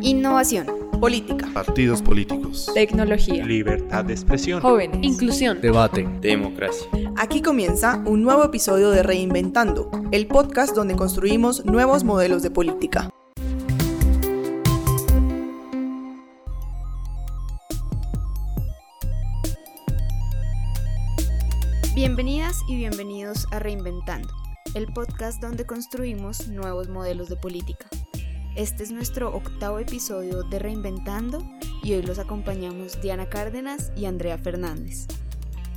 Innovación. Política. Partidos políticos. Tecnología. Libertad de expresión. Jóvenes. Inclusión. Debate. Democracia. Aquí comienza un nuevo episodio de Reinventando, el podcast donde construimos nuevos modelos de política. Bienvenidas y bienvenidos a Reinventando, el podcast donde construimos nuevos modelos de política. Este es nuestro octavo episodio de Reinventando y hoy los acompañamos Diana Cárdenas y Andrea Fernández.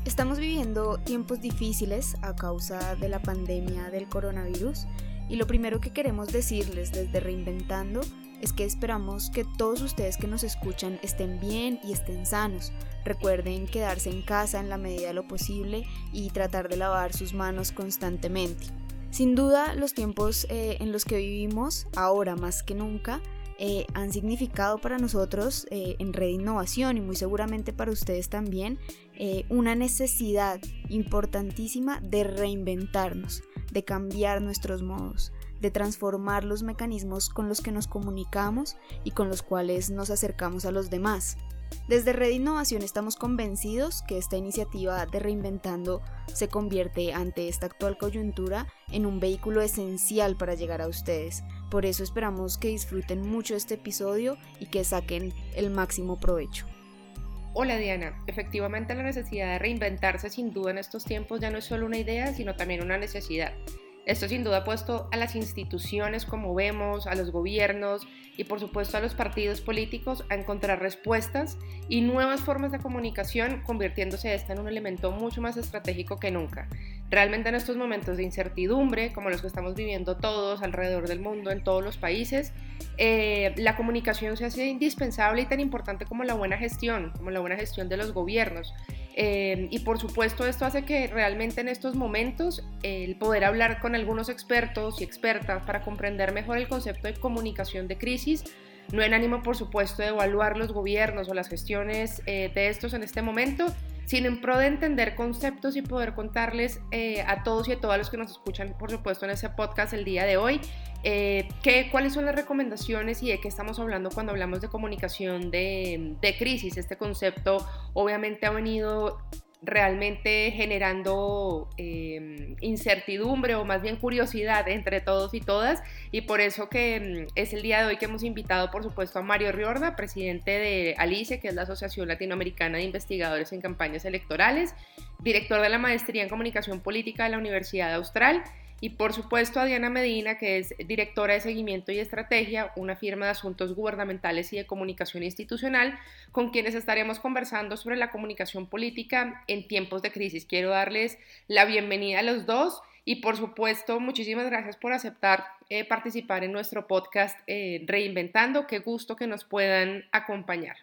Estamos viviendo tiempos difíciles a causa de la pandemia del coronavirus y lo primero que queremos decirles desde Reinventando es que esperamos que todos ustedes que nos escuchan estén bien y estén sanos. Recuerden quedarse en casa en la medida de lo posible y tratar de lavar sus manos constantemente. Sin duda, los tiempos eh, en los que vivimos, ahora más que nunca, eh, han significado para nosotros eh, en Red Innovación y muy seguramente para ustedes también una necesidad importantísima de reinventarnos, de cambiar nuestros modos, de transformar los mecanismos con los que nos comunicamos y con los cuales nos acercamos a los demás. Desde Red Innovación estamos convencidos que esta iniciativa de Reinventando se convierte ante esta actual coyuntura en un vehículo esencial para llegar a ustedes. Por eso esperamos que disfruten mucho este episodio y que saquen el máximo provecho. Hola Diana, efectivamente la necesidad de reinventarse sin duda en estos tiempos ya no es solo una idea, sino también una necesidad. Esto sin duda ha puesto a las instituciones, como vemos, a los gobiernos y por supuesto a los partidos políticos a encontrar respuestas y nuevas formas de comunicación, convirtiéndose esta en un elemento mucho más estratégico que nunca. Realmente en estos momentos de incertidumbre, como los que estamos viviendo todos alrededor del mundo, en todos los países, eh, la comunicación se hace indispensable y tan importante como la buena gestión, como la buena gestión de los gobiernos. Eh, y por supuesto esto hace que realmente en estos momentos el poder hablar con algunos expertos y expertas para comprender mejor el concepto de comunicación de crisis, no en ánimo por supuesto de evaluar los gobiernos o las gestiones eh, de estos en este momento, sino en pro de entender conceptos y poder contarles eh, a todos y a todas los que nos escuchan, por supuesto, en ese podcast el día de hoy, eh, cuáles son las recomendaciones y de qué estamos hablando cuando hablamos de comunicación de, de crisis. Este concepto obviamente ha venido realmente generando em, incertidumbre o más bien curiosidad entre todos y todas. Y por eso que em, es el día de hoy que hemos invitado por supuesto a Mario Riorda, presidente de ALICE, que es la Asociación Latinoamericana de Investigadores en Campañas Electorales, director de la Maestría en Comunicación Política de la Universidad Austral y por supuesto a Diana Medina, que es directora de seguimiento y estrategia, una firma de asuntos gubernamentales y de comunicación institucional, con quienes estaremos conversando sobre la comunicación política en tiempos de crisis. Quiero darles la bienvenida a los dos y por supuesto muchísimas gracias por aceptar eh, participar en nuestro podcast eh, Reinventando. Qué gusto que nos puedan acompañar.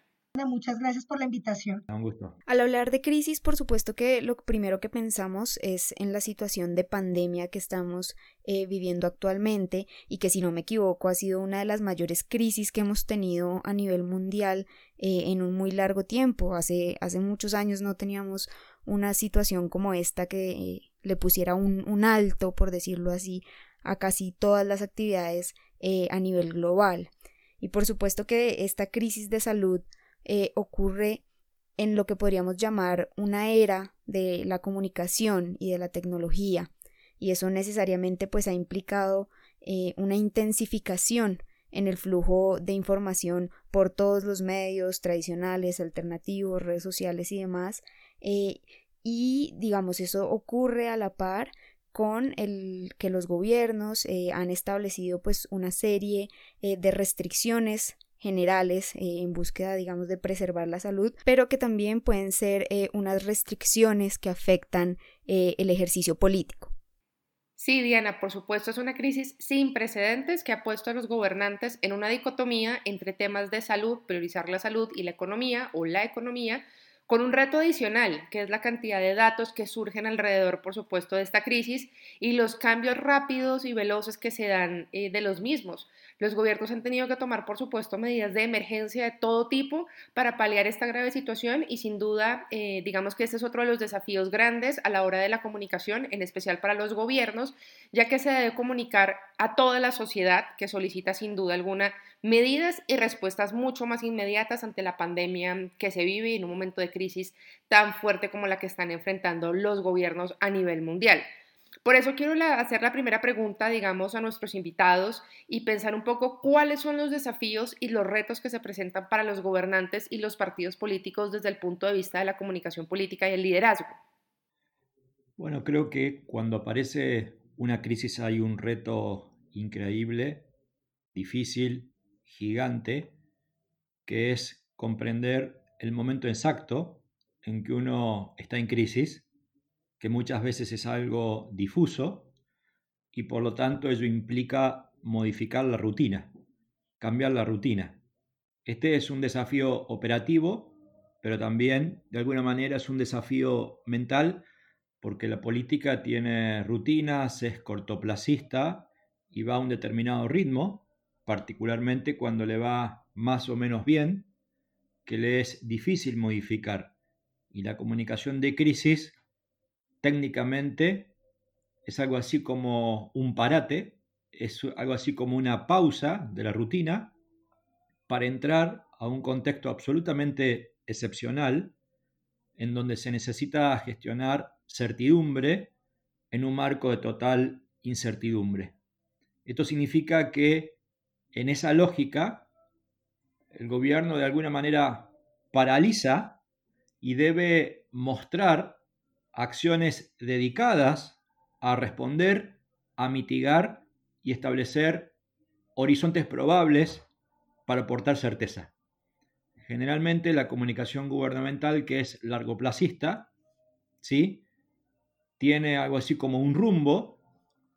Muchas gracias por la invitación. Un gusto. Al hablar de crisis, por supuesto que lo primero que pensamos es en la situación de pandemia que estamos eh, viviendo actualmente y que si no me equivoco ha sido una de las mayores crisis que hemos tenido a nivel mundial eh, en un muy largo tiempo. Hace, hace muchos años no teníamos una situación como esta que eh, le pusiera un, un, alto, por decirlo así, a casi todas las actividades a nivel global. Y por supuesto que esta crisis de salud eh, ocurre en lo que podríamos llamar una era de la comunicación y de la tecnología y eso necesariamente pues ha implicado eh, una intensificación en el flujo de información por todos los medios tradicionales, alternativos, redes sociales y demás eh, y digamos eso ocurre a la par con el que los gobiernos han establecido pues una serie de restricciones generales eh, en búsqueda, digamos, de preservar la salud, pero que también pueden ser eh, unas restricciones que afectan eh, el ejercicio político. Sí, Diana, por supuesto, es una crisis sin precedentes que ha puesto a los gobernantes en una dicotomía entre temas de salud, priorizar la salud y la economía o la economía, con un reto adicional, que es la cantidad de datos que surgen alrededor, por supuesto, de esta crisis y los cambios rápidos y veloces que se dan de los mismos Los gobiernos han tenido que tomar, por supuesto, medidas de emergencia de todo tipo para paliar esta grave situación y sin duda, eh, digamos que este es otro de los desafíos grandes a la hora de la comunicación, en especial para los gobiernos, ya que se debe comunicar a toda la sociedad que solicita sin duda alguna medidas y respuestas mucho más inmediatas ante la pandemia que se vive en un momento de crisis tan fuerte como la que están enfrentando los gobiernos a nivel mundial. Por eso quiero hacer la primera pregunta, digamos, a nuestros invitados y pensar un poco cuáles son los desafíos y los retos que se presentan para los gobernantes y los partidos políticos desde el punto de vista de la comunicación política y el liderazgo. Bueno, creo que cuando aparece una crisis hay un reto increíble, difícil, gigante, que es comprender el momento exacto en que uno está en crisis que muchas veces es algo difuso y por lo tanto ello implica modificar la rutina, cambiar la rutina. Este es un desafío operativo, pero también de alguna manera es un desafío mental porque la política tiene rutinas, es cortoplacista y va a un determinado ritmo, particularmente cuando le va más o menos bien, que le es difícil modificar. Y la comunicación de crisis técnicamente es algo así como un parate, es algo así como una pausa de la rutina para entrar a un contexto absolutamente excepcional en donde se necesita gestionar certidumbre en un marco de total incertidumbre. Esto significa que en esa lógica el gobierno de alguna manera paraliza y debe mostrar acciones dedicadas a responder, a mitigar y establecer horizontes probables para aportar certeza. Generalmente la comunicación gubernamental, que es largoplacista, ¿sí? tiene algo así como un rumbo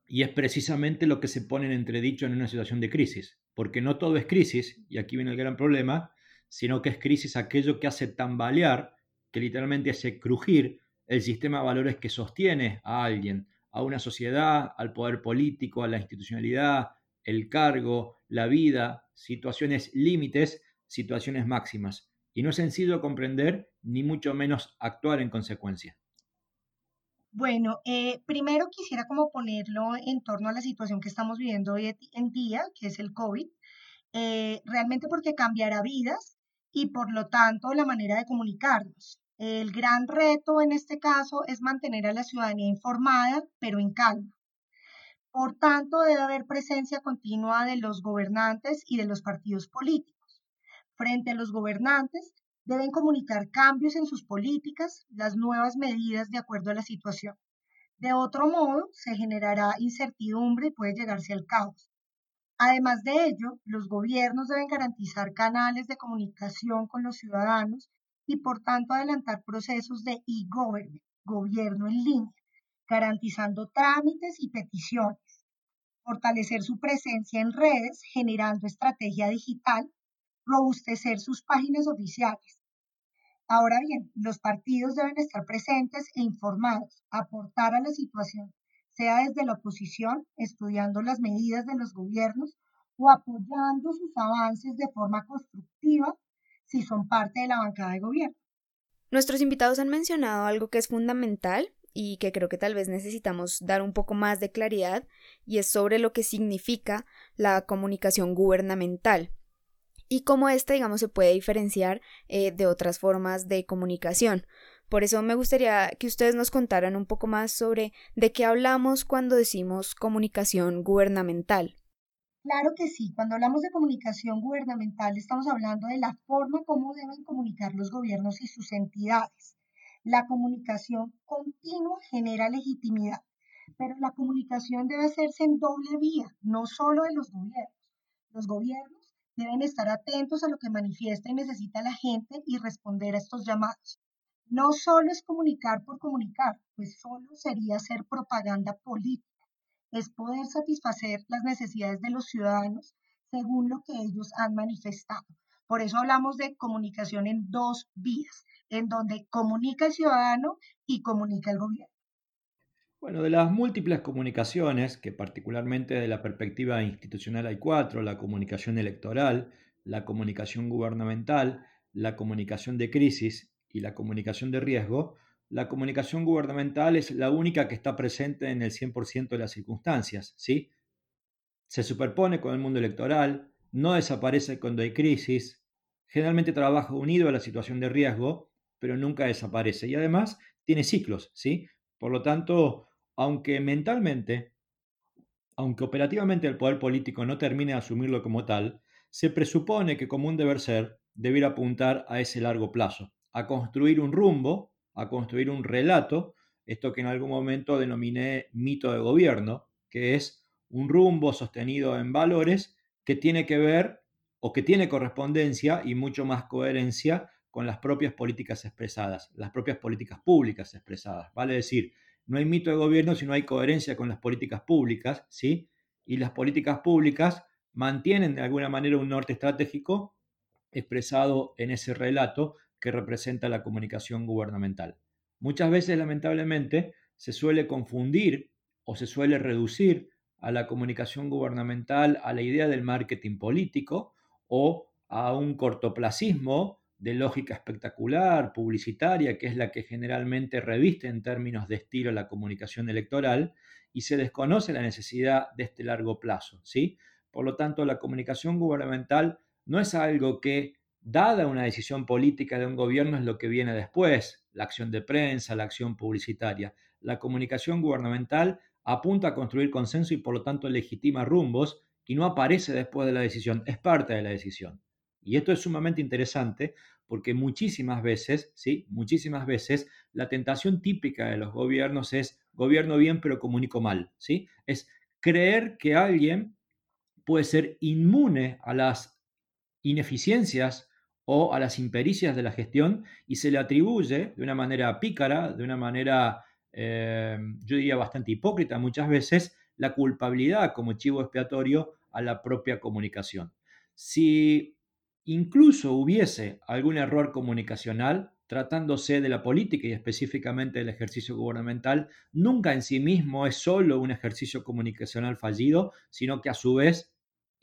y es precisamente lo que se pone en entredicho en una situación de crisis, porque no todo es crisis, y aquí viene el gran problema, sino que es crisis aquello que hace tambalear, que literalmente hace crujir el sistema de valores que sostiene a alguien, a una sociedad, al poder político, a la institucionalidad, el cargo, la vida, situaciones límites, situaciones máximas. Y no es sencillo comprender, ni mucho menos actuar en consecuencia. Bueno, eh, primero quisiera como ponerlo en torno a la situación que estamos viviendo hoy en día, que es el COVID, eh, realmente porque cambiará vidas y por lo tanto la manera de comunicarnos. El gran reto en este caso es mantener a la ciudadanía informada, pero en calma. Por tanto, debe haber presencia continua de los gobernantes y de los partidos políticos. Frente a los gobernantes, deben comunicar cambios en sus políticas, las nuevas medidas de acuerdo a la situación. De otro modo, se generará incertidumbre y puede llegarse al caos. Además de ello, los gobiernos deben garantizar canales de comunicación con los ciudadanos y por tanto adelantar procesos de e-government, gobierno en línea, garantizando trámites y peticiones, fortalecer su presencia en redes, generando estrategia digital, robustecer sus páginas oficiales. Ahora bien, los partidos deben estar presentes e informados, aportar a la situación, sea desde la oposición, estudiando las medidas de los gobiernos o apoyando sus avances de forma constructiva si son parte de la bancada de gobierno. Nuestros invitados han mencionado algo que es fundamental y que creo que tal vez necesitamos dar un poco más de claridad y es sobre lo que significa la comunicación gubernamental y cómo ésta, digamos, se puede diferenciar eh, de otras formas de comunicación. Por eso me gustaría que ustedes nos contaran un poco más sobre de qué hablamos cuando decimos comunicación gubernamental. Claro que sí, cuando hablamos de comunicación gubernamental estamos hablando de la forma como deben comunicar los gobiernos y sus entidades. La comunicación continua genera legitimidad, pero la comunicación debe hacerse en doble vía, no solo de los gobiernos. Los gobiernos deben estar atentos a lo que manifiesta y necesita la gente y responder a estos llamados. No solo es comunicar por comunicar, pues solo sería hacer propaganda política es poder satisfacer las necesidades de los ciudadanos según lo que ellos han manifestado. Por eso hablamos de comunicación en dos vías, en donde comunica el ciudadano y comunica el gobierno. Bueno, de las múltiples comunicaciones, que particularmente de la perspectiva institucional hay cuatro, la comunicación electoral, la comunicación gubernamental, la comunicación de crisis y la comunicación de riesgo, la comunicación gubernamental es la única que está presente en el 100% de las circunstancias, ¿sí? Se superpone con el mundo electoral, no desaparece cuando hay crisis, generalmente trabaja unido a la situación de riesgo, pero nunca desaparece y además tiene ciclos, ¿sí? Por lo tanto, aunque mentalmente, aunque operativamente el poder político no termine de asumirlo como tal, se presupone que como un deber ser debiera apuntar a ese largo plazo, a construir un rumbo, a construir un relato, esto que en algún momento denominé mito de gobierno, que es un rumbo sostenido en valores que tiene que ver o que tiene correspondencia y mucho más coherencia con las propias políticas expresadas, las propias políticas públicas expresadas. Vale decir, no hay mito de gobierno si no hay coherencia con las políticas públicas, ¿sí? Y las políticas públicas mantienen de alguna manera un norte estratégico expresado en ese relato que representa la comunicación gubernamental. Muchas veces, lamentablemente, se suele confundir o se suele reducir a la comunicación gubernamental a la idea del marketing político o a un cortoplacismo de lógica espectacular, publicitaria, que es la que generalmente reviste en términos de estilo la comunicación electoral, y se desconoce la necesidad de este largo plazo. ¿sí? Por lo tanto, la comunicación gubernamental no es algo que, dada una decisión política de un gobierno, es lo que viene después, la acción de prensa, la acción publicitaria. La comunicación gubernamental apunta a construir consenso y por lo tanto legitima rumbos y no aparece después de la decisión, es parte de la decisión. Y esto es sumamente interesante porque muchísimas veces, ¿sí? Muchísimas veces la tentación típica de los gobiernos es gobierno bien pero comunico mal, ¿sí? Es creer que alguien puede ser inmune a las ineficiencias o a las impericias de la gestión y se le atribuye de una manera pícara, de una manera, eh, yo diría, bastante hipócrita muchas veces, la culpabilidad como chivo expiatorio a la propia comunicación. Si incluso hubiese algún error comunicacional, tratándose de la política y específicamente del ejercicio gubernamental, nunca en sí mismo es solo un ejercicio comunicacional fallido, sino que a su vez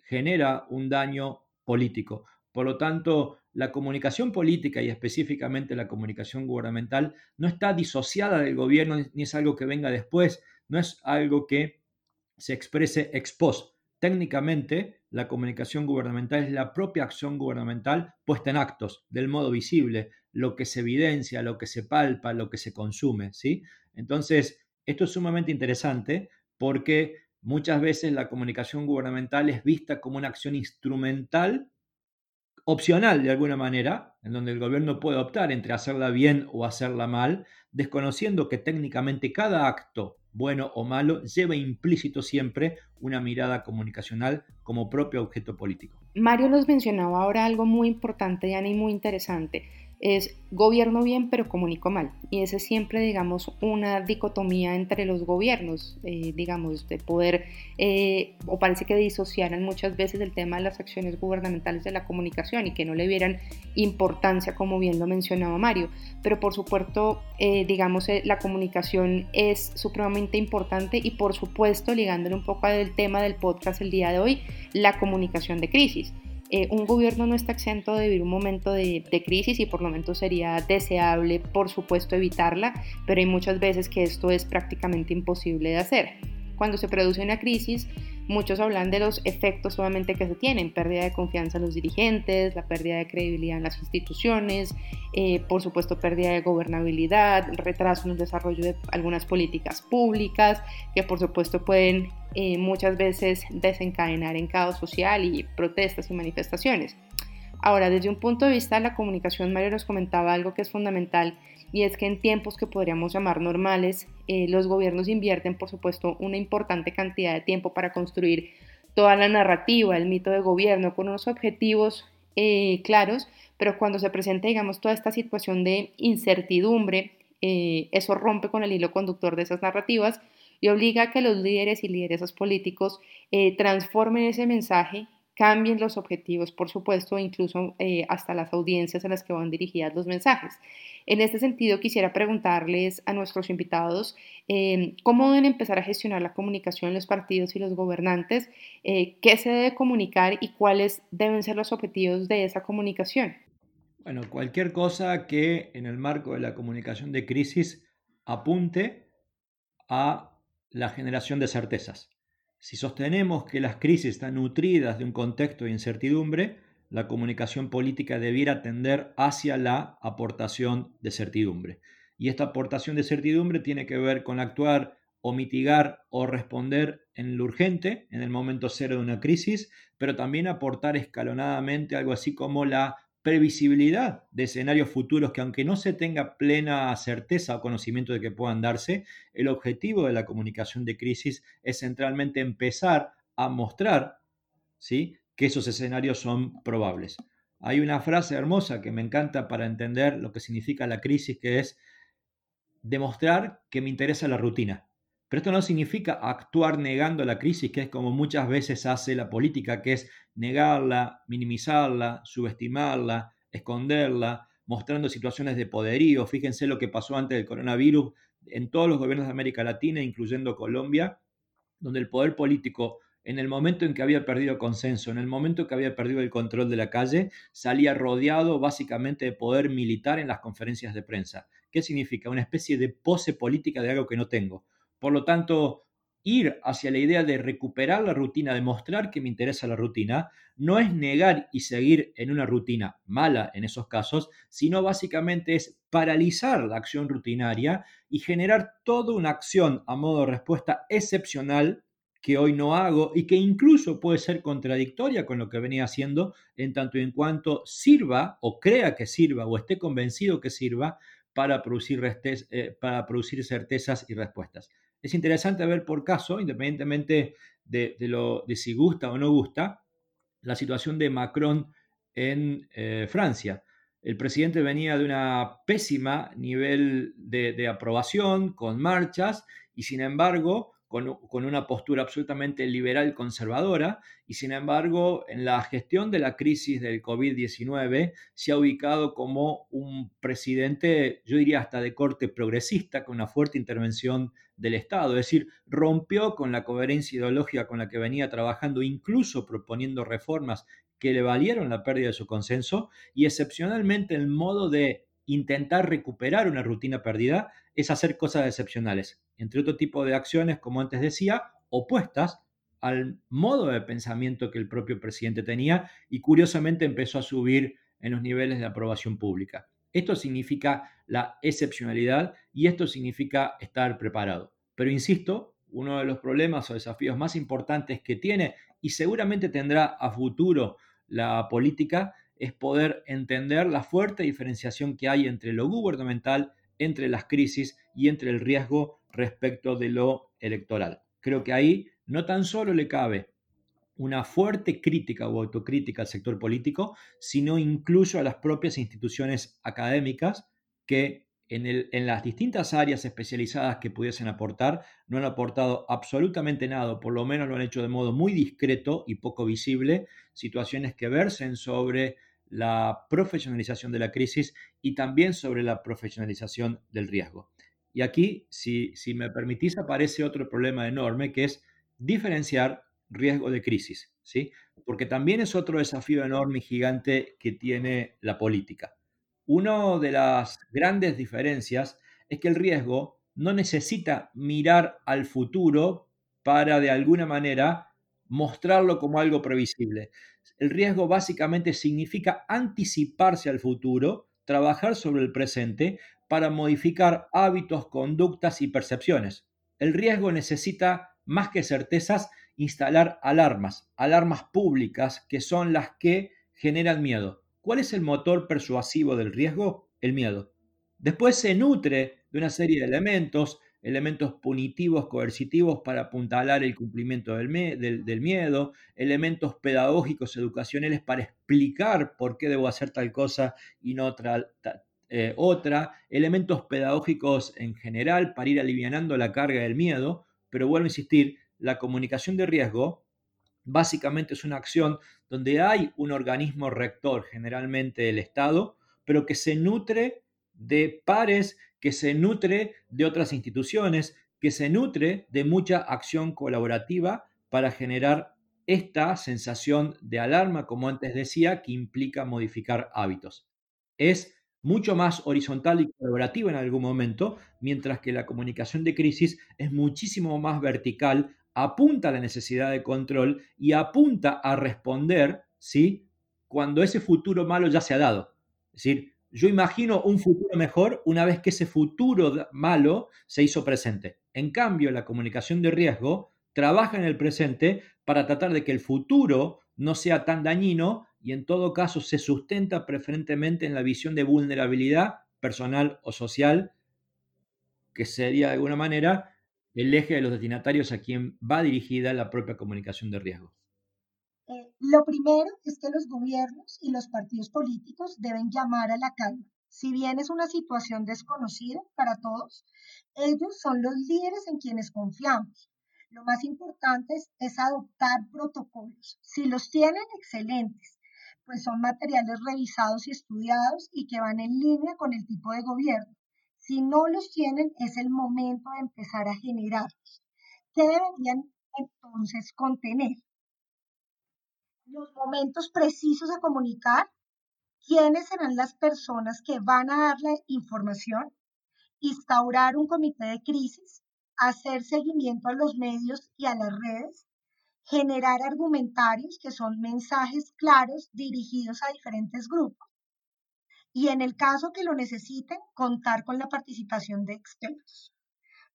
genera un daño político. Por lo tanto, la comunicación política y específicamente la comunicación gubernamental no está disociada del gobierno ni es algo que venga después, no es algo que se exprese ex post. Técnicamente, la comunicación gubernamental es la propia acción gubernamental puesta en actos, del modo visible, lo que se evidencia, lo que se palpa, lo que se consume, ¿sí? Entonces, esto es sumamente interesante porque muchas veces la comunicación gubernamental es vista como una acción instrumental, opcional de alguna manera, en donde el gobierno puede optar entre hacerla bien o hacerla mal, desconociendo que técnicamente cada acto bueno o malo, lleva implícito siempre una mirada comunicacional como propio objeto político. Mario nos mencionaba ahora algo muy importante, Diana, y muy interesante es gobierno bien pero comunico mal. Y ese es siempre, digamos, una dicotomía entre los gobiernos, eh, digamos, de poder, eh, o parece que disociaran muchas veces el tema de las acciones gubernamentales de la comunicación y que no le vieran importancia, como bien lo mencionaba Mario. Pero por supuesto, eh, digamos, la comunicación es supremamente importante y por supuesto, ligándole un poco al tema del podcast el día de hoy, la comunicación de crisis. Eh, un gobierno no está exento de vivir un momento de, crisis y por lo menos sería deseable, por supuesto, evitarla, pero hay muchas veces que esto es prácticamente imposible de hacer. Cuando se produce una crisis, Muchos hablan de los efectos obviamente que se tienen, pérdida de confianza en los dirigentes, la pérdida de credibilidad en las instituciones, eh, por supuesto pérdida de gobernabilidad, retraso en el desarrollo de algunas políticas públicas, que por supuesto pueden eh, muchas veces desencadenar en caos social y protestas y manifestaciones. Ahora, desde un punto de vista de la comunicación, Mario nos comentaba algo que es fundamental y es que en tiempos que podríamos llamar normales, eh, los gobiernos invierten, por supuesto, una importante cantidad de tiempo para construir toda la narrativa, el mito de gobierno, con unos objetivos eh, claros, pero cuando se presenta, digamos, toda esta situación de incertidumbre, eh, eso rompe con el hilo conductor de esas narrativas y obliga a que los líderes y lideresas políticos transformen ese mensaje cambien los objetivos, por supuesto, incluso eh, hasta las audiencias a las que van dirigidas los mensajes. En este sentido, quisiera preguntarles a nuestros invitados em, cómo deben empezar a gestionar la comunicación los partidos y los gobernantes, eh, qué se debe comunicar y cuáles deben ser los objetivos de esa comunicación. Bueno, cualquier cosa que en el marco de la comunicación de crisis apunte a la generación de certezas. Si sostenemos que las crisis están nutridas de un contexto de incertidumbre, la comunicación política debiera tender hacia la aportación de certidumbre. Y esta aportación de certidumbre tiene que ver con actuar o mitigar o responder en lo urgente, en el momento cero de una crisis, pero también aportar escalonadamente algo así como la previsibilidad de escenarios futuros que aunque no se tenga plena certeza o conocimiento de que puedan darse, el objetivo de la comunicación de crisis es centralmente empezar a mostrar ¿sí? que esos escenarios son probables. Hay una frase hermosa que me encanta para entender lo que significa la crisis, que es demostrar que me interesa la rutina. Pero esto no significa actuar negando la crisis, que es como muchas veces hace la política, que es negarla, minimizarla, subestimarla, esconderla, mostrando situaciones de poderío. Fíjense lo que pasó antes del coronavirus en todos los gobiernos de América Latina, incluyendo Colombia, donde el poder político, en el momento en que había perdido consenso, en el momento en que había perdido el control de la calle, salía rodeado básicamente de poder militar en las conferencias de prensa. ¿Qué significa? Una especie de pose política de algo que no tengo por lo tanto, ir hacia la idea de recuperar la rutina, demostrar que me interesa la rutina, no es negar y seguir en una rutina mala en esos casos, sino básicamente es paralizar la acción rutinaria y generar toda una acción a modo de respuesta excepcional que hoy no hago y que incluso puede ser contradictoria con lo que venía haciendo en tanto y en cuanto sirva o crea que sirva o esté convencido que sirva para producir, eh, para producir certezas y respuestas. Es interesante ver por caso, independientemente de, lo, de si gusta o no gusta, la situación de Macron en eh, Francia. El presidente venía de una pésima nivel de, de aprobación, con marchas, y sin embargo con, una postura absolutamente liberal conservadora y sin embargo en la gestión de la crisis del COVID-19 se ha ubicado como un presidente, yo diría hasta de corte progresista, con una fuerte intervención del Estado, es decir, rompió con la coherencia ideológica con la que venía trabajando, incluso proponiendo reformas que le valieron la pérdida de su consenso y excepcionalmente el modo de intentar recuperar una rutina perdida es hacer cosas excepcionales, entre otro tipo de acciones, como antes decía, opuestas al modo de pensamiento que el propio presidente tenía y curiosamente empezó a subir en los niveles de aprobación pública. Esto significa la excepcionalidad y esto significa estar preparado. Pero insisto, uno de los problemas o desafíos más importantes que tiene y seguramente tendrá a futuro la política es poder entender la fuerte diferenciación que hay entre lo gubernamental, entre las crisis y entre el riesgo respecto de lo electoral. Creo que ahí no tan solo le cabe una fuerte crítica o autocrítica al sector político, sino incluso a las propias instituciones académicas que en, las distintas áreas especializadas que pudiesen aportar, no han aportado absolutamente nada, por lo menos lo han hecho de modo muy discreto y poco visible, situaciones que versen sobre la profesionalización de la crisis y también sobre la profesionalización del riesgo. Y aquí, si, si me permitís, aparece otro problema enorme que es diferenciar riesgo de crisis, ¿sí? Porque también es otro desafío enorme y gigante que tiene la política. Una de las grandes diferencias es que el riesgo no necesita mirar al futuro para de alguna manera mostrarlo como algo previsible. El riesgo básicamente significa anticiparse al futuro, trabajar sobre el presente para modificar hábitos, conductas y percepciones. El riesgo necesita, más que certezas, instalar alarmas, alarmas públicas que son las que generan miedo. ¿Cuál es el motor persuasivo del riesgo? El miedo. Después se nutre de una serie de elementos, elementos punitivos, coercitivos para apuntalar el cumplimiento del, miedo, elementos pedagógicos, educacionales para explicar por qué debo hacer tal cosa y no otra, eh, otra, elementos pedagógicos en general para ir alivianando la carga del miedo, pero vuelvo a insistir, la comunicación de riesgo básicamente es una acción donde hay un organismo rector, generalmente del Estado, pero que se nutre de pares, que se nutre de otras instituciones, que se nutre de mucha acción colaborativa para generar esta sensación de alarma, como antes decía, que implica modificar hábitos. Es mucho más horizontal y colaborativa en algún momento, mientras que la comunicación de crisis es muchísimo más vertical, apunta a la necesidad de control y apunta a responder, ¿sí? Cuando ese futuro malo ya se ha dado. Es decir, yo imagino un futuro mejor una vez que ese futuro malo se hizo presente. En cambio, la comunicación de riesgo trabaja en el presente para tratar de que el futuro no sea tan dañino y en todo caso se sustenta preferentemente en la visión de vulnerabilidad personal o social, que sería de alguna manera el eje de los destinatarios a quien va dirigida la propia comunicación de riesgo. Lo primero es que los gobiernos y los partidos políticos deben llamar a la calma. Si bien es una situación desconocida para todos, ellos son los líderes en quienes confiamos lo más importante es, adoptar protocolos. Si los tienen, excelentes, pues son materiales revisados y estudiados y que van en línea con el tipo de gobierno. Si no los tienen, es el momento de empezar a generarlos. ¿Qué deberían entonces contener? Los momentos precisos a comunicar, quiénes serán las personas que van a darle información, instaurar un comité de crisis, hacer seguimiento a los medios y a las redes, generar argumentarios que son mensajes claros dirigidos a diferentes grupos y en el caso que lo necesiten, contar con la participación de expertos.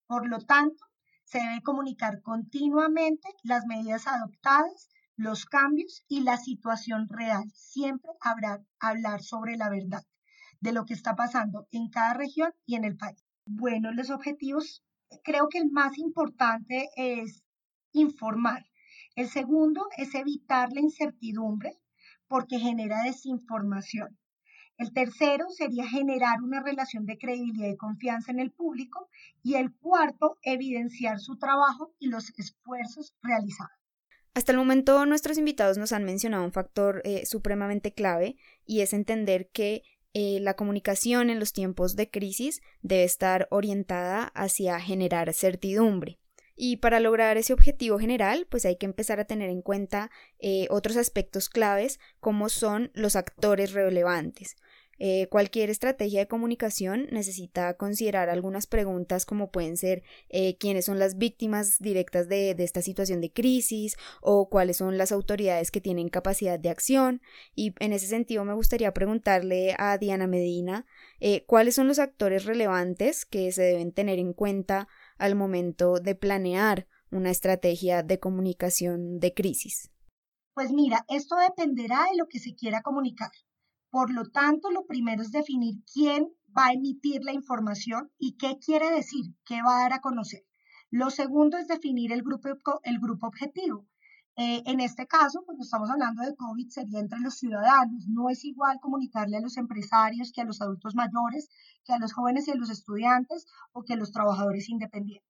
Por lo tanto, se debe comunicar continuamente las medidas adoptadas, los cambios y la situación real. Siempre habrá hablar sobre la verdad de lo que está pasando en cada región y en el país. Bueno, los objetivos creo que el más importante es informar. El segundo es evitar la incertidumbre porque genera desinformación. El tercero sería generar una relación de credibilidad y confianza en el público. Y el cuarto, evidenciar su trabajo y los esfuerzos realizados. Hasta el momento nuestros invitados nos han mencionado un factor eh, supremamente clave y es entender que eh, la comunicación en los tiempos de crisis debe estar orientada hacia generar certidumbre. Y para lograr ese objetivo general, pues hay que empezar a tener en cuenta eh, otros aspectos claves como son los actores relevantes. Eh, cualquier estrategia de comunicación necesita considerar algunas preguntas como pueden ser eh, quiénes son las víctimas directas de, esta situación de crisis o cuáles son las autoridades que tienen capacidad de acción. Y en ese sentido me gustaría preguntarle a Diana Medina eh, cuáles son los actores relevantes que se deben tener en cuenta al momento de planear una estrategia de comunicación de crisis. Pues mira, esto dependerá de lo que se quiera comunicar. Por lo tanto, lo primero es definir quién va a emitir la información y qué quiere decir, qué va a dar a conocer. Lo segundo es definir el grupo, el grupo objetivo. Eh, en este caso, cuando estamos hablando de COVID, sería entre los ciudadanos. No es igual comunicarle a los empresarios que a los adultos mayores, que a los jóvenes y a los estudiantes o que a los trabajadores independientes.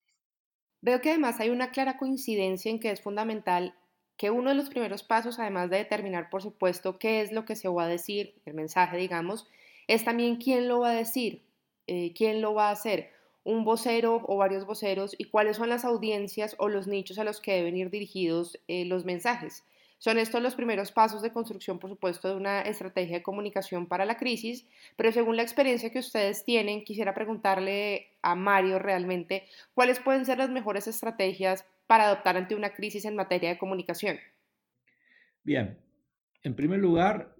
Veo que además hay una clara coincidencia en que es fundamental que uno de los primeros pasos, además de determinar, por supuesto, qué es lo que se va a decir, el mensaje, digamos, es también quién lo va a decir, eh, quién lo va a hacer, un vocero o varios voceros y cuáles son las audiencias o los nichos a los que deben ir dirigidos eh, los mensajes. Son estos los primeros pasos de construcción, por supuesto, de una estrategia de comunicación para la crisis, pero según la experiencia que ustedes tienen, quisiera preguntarle a Mario realmente cuáles pueden ser las mejores estrategias para adoptar ante una crisis en materia de comunicación? Bien, en primer lugar,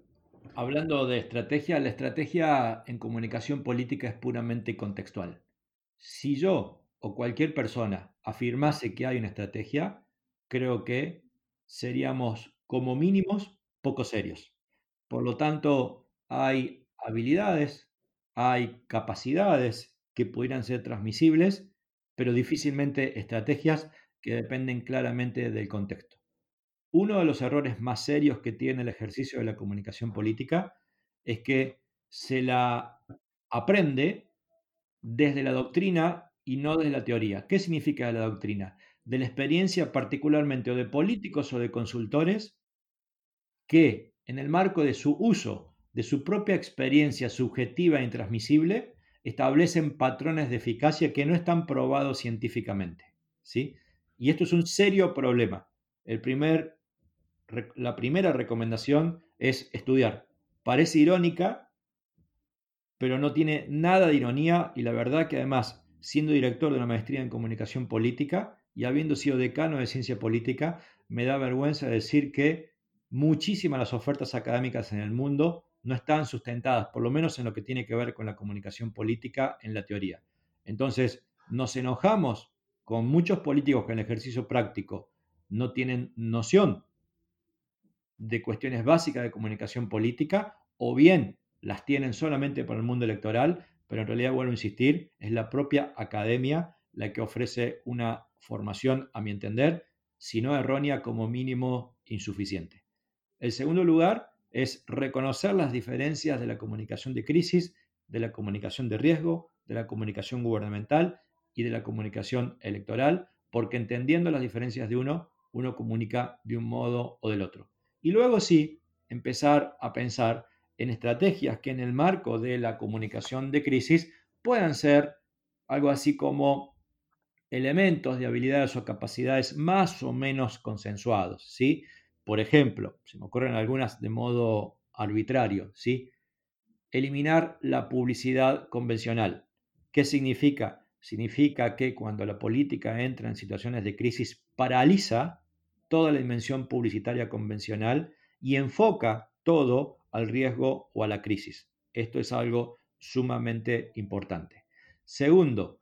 hablando de estrategia, la estrategia en comunicación política es puramente contextual. Si yo o cualquier persona afirmase que hay una estrategia, creo que seríamos como mínimos poco serios. Por lo tanto, hay habilidades, hay capacidades que pudieran ser transmisibles, pero difícilmente estrategias que dependen claramente del contexto. Uno de los errores más serios que tiene el ejercicio de la comunicación política es que se la aprende desde la doctrina y no desde la teoría. ¿Qué significa la doctrina? de la experiencia particularmente o de políticos o de consultores que en el marco de su uso, de su propia experiencia subjetiva e intransmisible, establecen patrones de eficacia que no están probados científicamente. ¿sí? Y esto es un serio problema. El primer, la primera recomendación es estudiar. Parece irónica, pero no tiene nada de ironía y la verdad que además, siendo director de una maestría en comunicación política y habiendo sido decano de ciencia política, me da vergüenza decir que muchísimas las ofertas académicas en el mundo no están sustentadas, por lo menos en lo que tiene que ver con la comunicación política en la teoría. Entonces, nos enojamos con muchos políticos que en el ejercicio práctico no tienen noción de cuestiones básicas de comunicación política, o bien las tienen solamente para el mundo electoral, pero en realidad, vuelvo a insistir, es la propia academia la que ofrece una formación, a mi entender, si no errónea, como mínimo insuficiente. El segundo lugar es reconocer las diferencias de la comunicación de crisis, de la comunicación de riesgo, de la comunicación gubernamental y de la comunicación electoral, porque entendiendo las diferencias de uno, uno comunica de un modo o del otro. Y luego sí, empezar a pensar en estrategias que en el marco de la comunicación de crisis puedan ser algo así como elementos de habilidades o capacidades más o menos consensuados, ¿sí? Por ejemplo, se me ocurren algunas de modo arbitrario, ¿sí? Eliminar la publicidad convencional. ¿Qué significa? Significa que cuando la política entra en situaciones de crisis, paraliza toda la dimensión publicitaria convencional y enfoca todo al riesgo o a la crisis. Esto es algo sumamente importante. Segundo,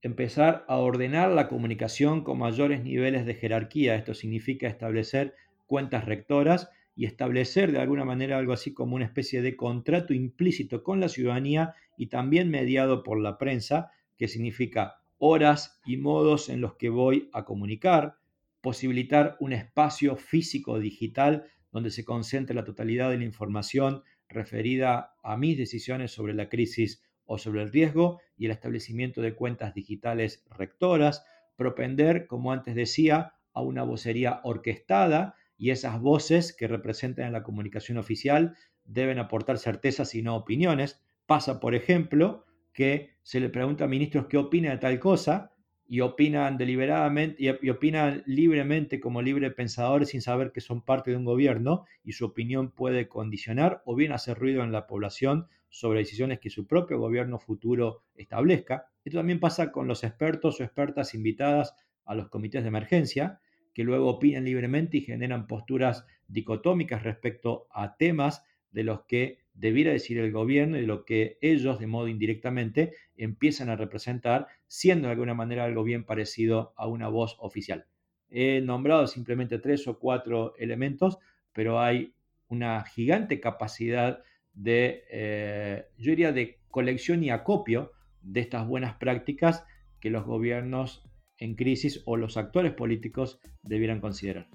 empezar a ordenar la comunicación con mayores niveles de jerarquía. Esto significa establecer cuentas rectoras y establecer de alguna manera algo así como una especie de contrato implícito con la ciudadanía y también mediado por la prensa, que significa horas y modos en los que voy a comunicar, posibilitar un espacio físico digital donde se concentre la totalidad de la información referida a mis decisiones sobre la crisis o sobre el riesgo y el establecimiento de cuentas digitales rectoras, propender, como antes decía, a una vocería orquestada y esas voces que representan en la comunicación oficial deben aportar certezas y no opiniones. Pasa, por ejemplo, que se le pregunta a ministros qué opina de tal cosa y opinan deliberadamente y, opinan libremente como libre pensadores sin saber que son parte de un gobierno y su opinión puede condicionar o bien hacer ruido en la población sobre decisiones que su propio gobierno futuro establezca. Esto también pasa con los expertos o expertas invitadas a los comités de emergencia, que luego opinan libremente y generan posturas dicotómicas respecto a temas de los que debiera decir el gobierno y lo que ellos, de modo indirectamente, empiezan a representar, siendo de alguna manera algo bien parecido a una voz oficial. He nombrado simplemente tres o cuatro elementos, pero hay una gigante capacidad de, eh, yo diría, de colección y acopio de estas buenas prácticas que los gobiernos en crisis o los actores políticos debieran considerar.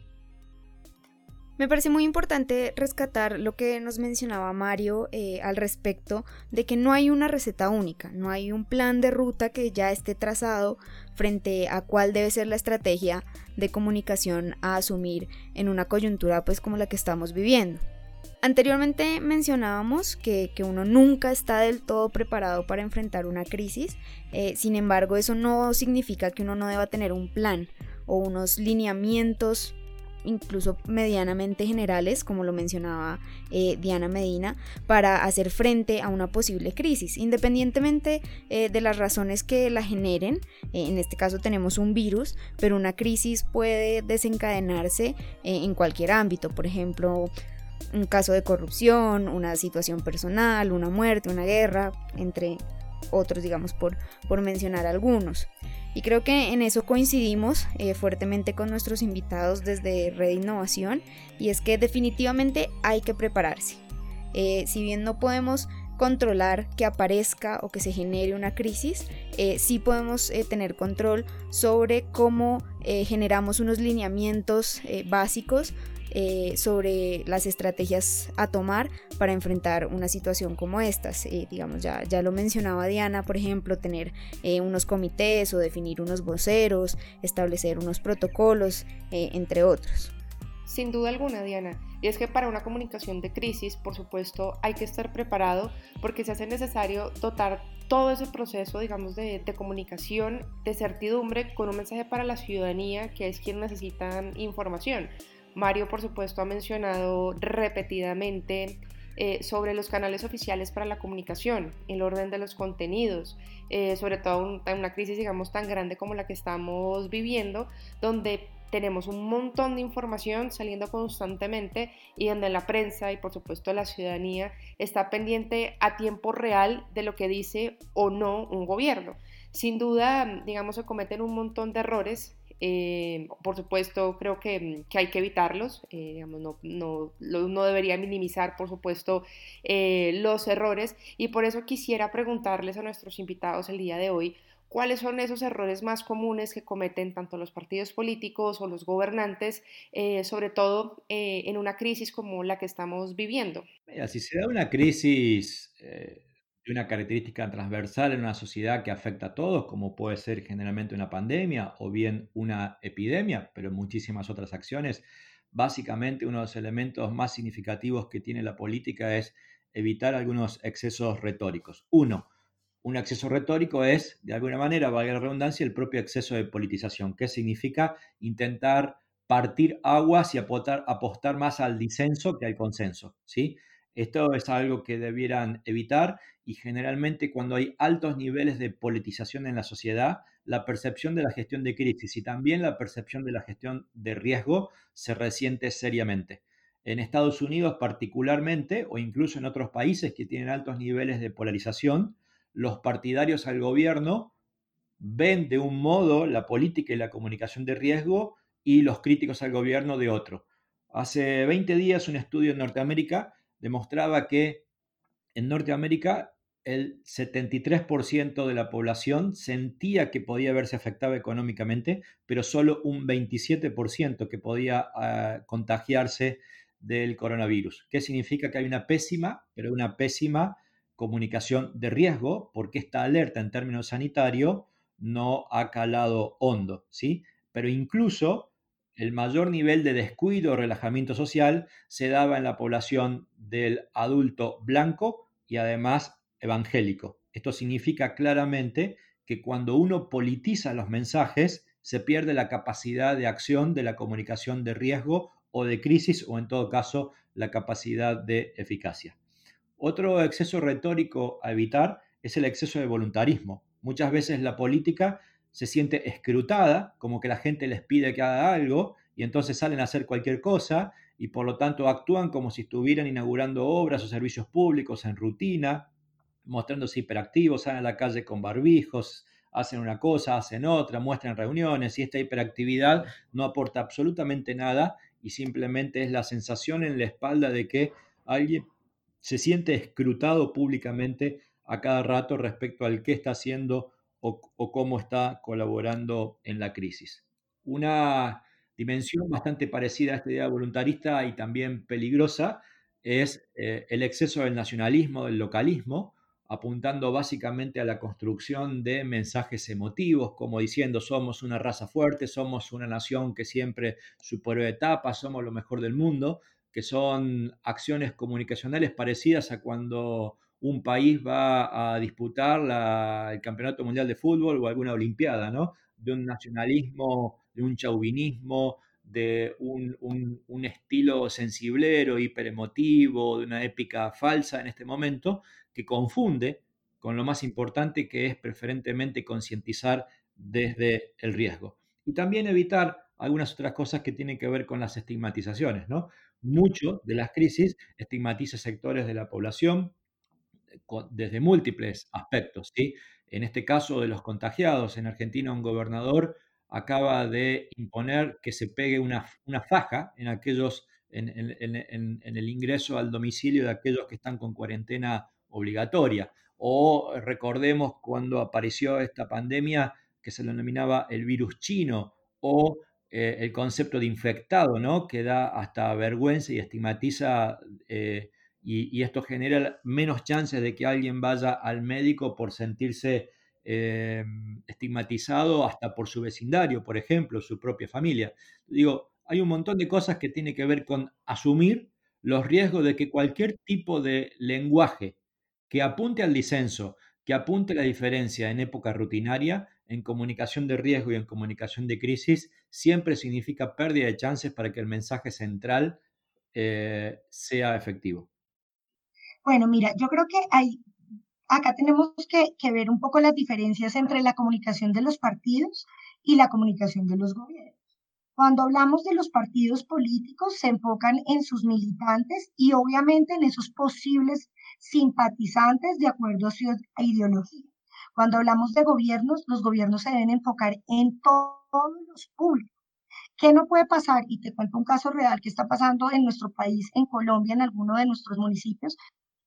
Me parece muy importante rescatar lo que nos mencionaba Mario eh, al respecto de que no hay una receta única, no hay un plan de ruta que ya esté trazado frente a cuál debe ser la estrategia de comunicación a asumir en una coyuntura pues como la que estamos viviendo. Anteriormente mencionábamos que, uno nunca está del todo preparado para enfrentar una crisis, eh, sin embargo eso no significa que uno no deba tener un plan o unos lineamientos incluso medianamente generales, como lo mencionaba eh, Diana Medina, para hacer frente a una posible crisis, independientemente eh, de las razones que la generen. en este caso tenemos un virus, pero una crisis puede desencadenarse en cualquier ámbito, por ejemplo, un caso de corrupción, una situación personal, una muerte, una guerra, entre otros, digamos, por, por mencionar algunos. Y creo que en eso coincidimos eh, fuertemente con nuestros invitados desde Red Innovación, y es que definitivamente hay que prepararse. Eh, si bien no podemos controlar que aparezca o que se genere una crisis, eh, sí podemos tener control sobre cómo generamos unos lineamientos básicos eh, sobre las estrategias a tomar para enfrentar una situación como estas. Eh, digamos, ya, ya lo mencionaba Diana, por ejemplo, tener eh, unos comités o definir unos voceros, establecer unos protocolos, entre otros. Sin duda alguna, Diana. Y es que para una comunicación de crisis, por supuesto, hay que estar preparado porque se hace necesario dotar todo ese proceso, digamos, de, de, comunicación, de certidumbre, con un mensaje para la ciudadanía, que es quien necesita información. Mario, por supuesto, ha mencionado repetidamente eh, sobre los canales oficiales para la comunicación, el orden de los contenidos, eh, sobre todo en una crisis, digamos, tan grande como la que estamos viviendo, donde tenemos un montón de información saliendo constantemente y donde la prensa y por supuesto la ciudadanía está pendiente a tiempo real de lo que dice o no un gobierno. Sin duda, digamos, se cometen un montón de errores. Eh, por supuesto, creo que, hay que evitarlos. Eh, no, debería minimizar, por supuesto, eh, los errores. Y por eso quisiera preguntarles a nuestros invitados el día de hoy cuáles son esos errores más comunes que cometen tanto los partidos políticos o los gobernantes, sobre todo en una crisis como la que estamos viviendo. si se da una crisis de una característica transversal en una sociedad que afecta a todos, como puede ser generalmente una pandemia o bien una epidemia, pero muchísimas otras acciones, básicamente uno de los elementos más significativos que tiene la política es evitar algunos excesos retóricos. Uno, un acceso retórico es, de alguna manera, valga la redundancia, el propio exceso de politización, que significa intentar partir aguas y apostar, apostar más al disenso que al consenso. ¿sí? Esto es algo que debieran evitar y generalmente cuando hay altos niveles de politización en la sociedad, la percepción de la gestión de crisis y también la percepción de la gestión de riesgo se resiente seriamente. En Estados Unidos particularmente, o incluso en otros países que tienen altos niveles de polarización, los partidarios al gobierno ven de un modo la política y la comunicación de riesgo y los críticos al gobierno de otro. Hace 20 días un estudio en Norteamérica demostraba que en Norteamérica el 73% de la población sentía que podía verse afectada económicamente, pero solo un 27% que podía ah, contagiarse del coronavirus. ¿Qué significa? Que hay una pésima, pero una pésima comunicación de riesgo, porque esta alerta en términos sanitarios no ha calado hondo, ¿sí? Pero incluso el mayor nivel de descuido o relajamiento social se daba en la población del adulto blanco y además evangélico. Esto significa claramente que cuando uno politiza los mensajes, se pierde la capacidad de acción de la comunicación de riesgo o de crisis o en todo caso la capacidad de eficacia. Otro exceso retórico a evitar es el exceso de voluntarismo. Muchas veces la política se siente escrutada, como que la gente les pide que haga algo y entonces salen a hacer cualquier cosa y por lo tanto actúan como si estuvieran inaugurando obras o servicios públicos en rutina, mostrándose hiperactivos, salen a la calle con barbijos, hacen una cosa, hacen otra, muestran reuniones y esta hiperactividad no aporta absolutamente nada y simplemente es la sensación en la espalda de que alguien se siente escrutado públicamente a cada rato respecto al qué está haciendo o, cómo está colaborando en la crisis. Una dimensión bastante parecida a esta idea voluntarista y también peligrosa es eh, el exceso del nacionalismo, del localismo, apuntando básicamente a la construcción de mensajes emotivos, como diciendo somos una raza fuerte, somos una nación que siempre superó etapas, somos lo mejor del mundo, que son acciones comunicacionales parecidas a cuando un país va a disputar el Campeonato Mundial de Fútbol o alguna Olimpiada, ¿no? De un nacionalismo, de un chauvinismo, de un, un, estilo sensiblero, hiperemotivo, de una épica falsa en este momento, que confunde con lo más importante que es preferentemente concientizar desde el riesgo. Y también evitar algunas otras cosas que tienen que ver con las estigmatizaciones, ¿no? mucho de las crisis estigmatiza sectores de la población desde múltiples aspectos. En este caso de los contagiados, en Argentina un gobernador acaba de imponer que se pegue una, faja en aquellos en, el ingreso al domicilio de aquellos que están con cuarentena obligatoria. O recordemos cuando apareció esta pandemia que se denominaba el virus chino, o eh, el concepto de infectado, ¿no? Que da hasta vergüenza y estigmatiza, eh, y, esto genera menos chances de que alguien vaya al médico por sentirse eh, estigmatizado hasta por su vecindario, por ejemplo, su propia familia. Digo, hay un montón de cosas que tienen que ver con asumir los riesgos de que cualquier tipo de lenguaje que apunte al disenso, que apunte la diferencia en época rutinaria, en comunicación de riesgo y en comunicación de crisis siempre significa pérdida de chances para que el mensaje central eh, sea efectivo. Bueno, mira, yo creo que hay, acá tenemos que, ver un poco las diferencias entre la comunicación de los partidos y la comunicación de los gobiernos. Cuando hablamos de los partidos políticos, se enfocan en sus militantes y obviamente en esos posibles simpatizantes de acuerdo a su ideología. Cuando hablamos de gobiernos, los gobiernos se deben enfocar en todos los públicos. ¿Qué no puede pasar? Y te cuento un caso real que está pasando en nuestro país, en Colombia, en alguno de nuestros municipios,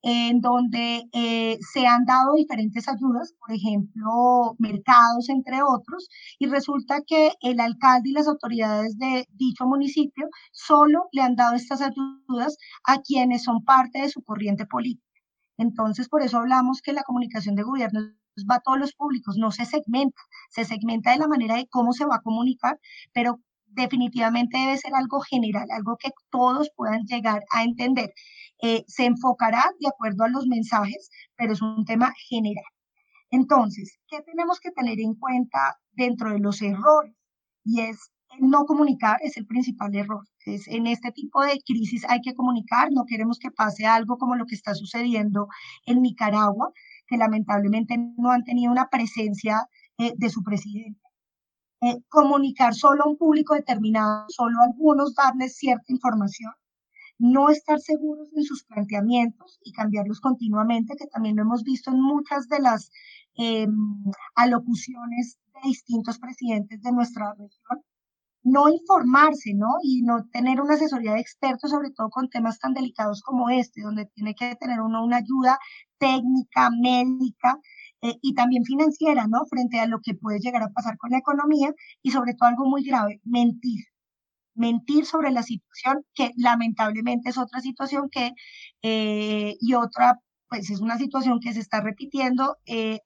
en donde eh, se han dado diferentes ayudas, por ejemplo, mercados, entre otros, y resulta que el alcalde y las autoridades de dicho municipio solo le han dado estas ayudas a quienes son parte de su corriente política. Entonces, por eso hablamos que la comunicación de gobierno va a todos los públicos, no se segmenta, se segmenta de la manera de cómo se va a comunicar, pero definitivamente debe ser algo general, algo que todos puedan llegar a entender. Eh, se enfocará de acuerdo a los mensajes, pero es un tema general. Entonces, ¿qué tenemos que tener en cuenta dentro de los errores? Y es no comunicar es el principal error. Es, en este tipo de crisis hay que comunicar, no queremos que pase algo como lo que está sucediendo en Nicaragua, que lamentablemente no han tenido una presencia eh, de su presidente. Eh, comunicar solo a un público determinado, solo a algunos darles cierta información, no estar seguros en sus planteamientos y cambiarlos continuamente, que también lo hemos visto en muchas de las em, alocuciones de distintos presidentes de nuestra región no informarse, ¿no? Y no tener una asesoría de expertos, sobre todo con temas tan delicados como este, donde tiene que tener uno una ayuda técnica, médica eh, y también financiera, ¿no? Frente a lo que puede llegar a pasar con la economía y sobre todo algo muy grave, mentir. Mentir sobre la situación, que lamentablemente es otra situación que, eh, y otra, pues es una situación que se está repitiendo eh,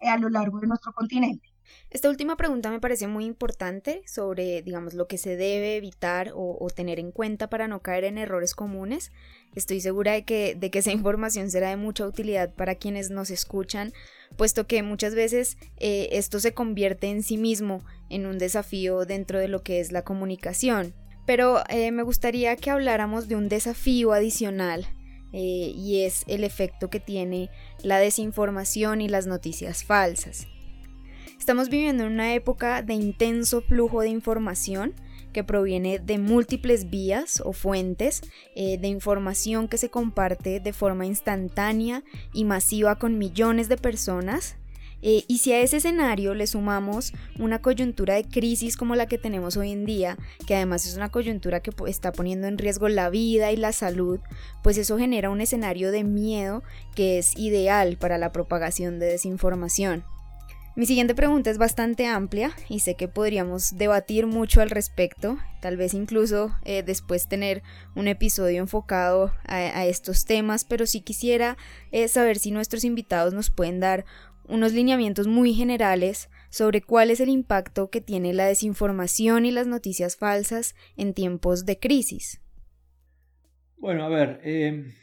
a lo largo de nuestro continente. Esta última pregunta me parece muy importante sobre, digamos, lo que se debe evitar o, tener en cuenta para no caer en errores comunes. Estoy segura de que, de que esa información será de mucha utilidad para quienes nos escuchan, puesto que muchas veces eh, esto se convierte en sí mismo en un desafío dentro de lo que es la comunicación. Pero eh, me gustaría que habláramos de un desafío adicional eh, y es el efecto que tiene la desinformación y las noticias falsas. Estamos viviendo en una época de intenso flujo de información que proviene de múltiples vías o fuentes eh, de información que se comparte de forma instantánea y masiva con millones de personas. Eh, y si a ese escenario le sumamos una coyuntura de crisis como la que tenemos hoy en día, que además es una coyuntura que está poniendo en riesgo la vida y la salud, pues eso genera un escenario de miedo que es ideal para la propagación de desinformación. Mi siguiente pregunta es bastante amplia y sé que podríamos debatir mucho al respecto, tal vez incluso eh, después tener un episodio enfocado a, estos temas, pero sí quisiera eh, saber si nuestros invitados nos pueden dar unos lineamientos muy generales sobre cuál es el impacto que tiene la desinformación y las noticias falsas en tiempos de crisis. Bueno, a ver, eh,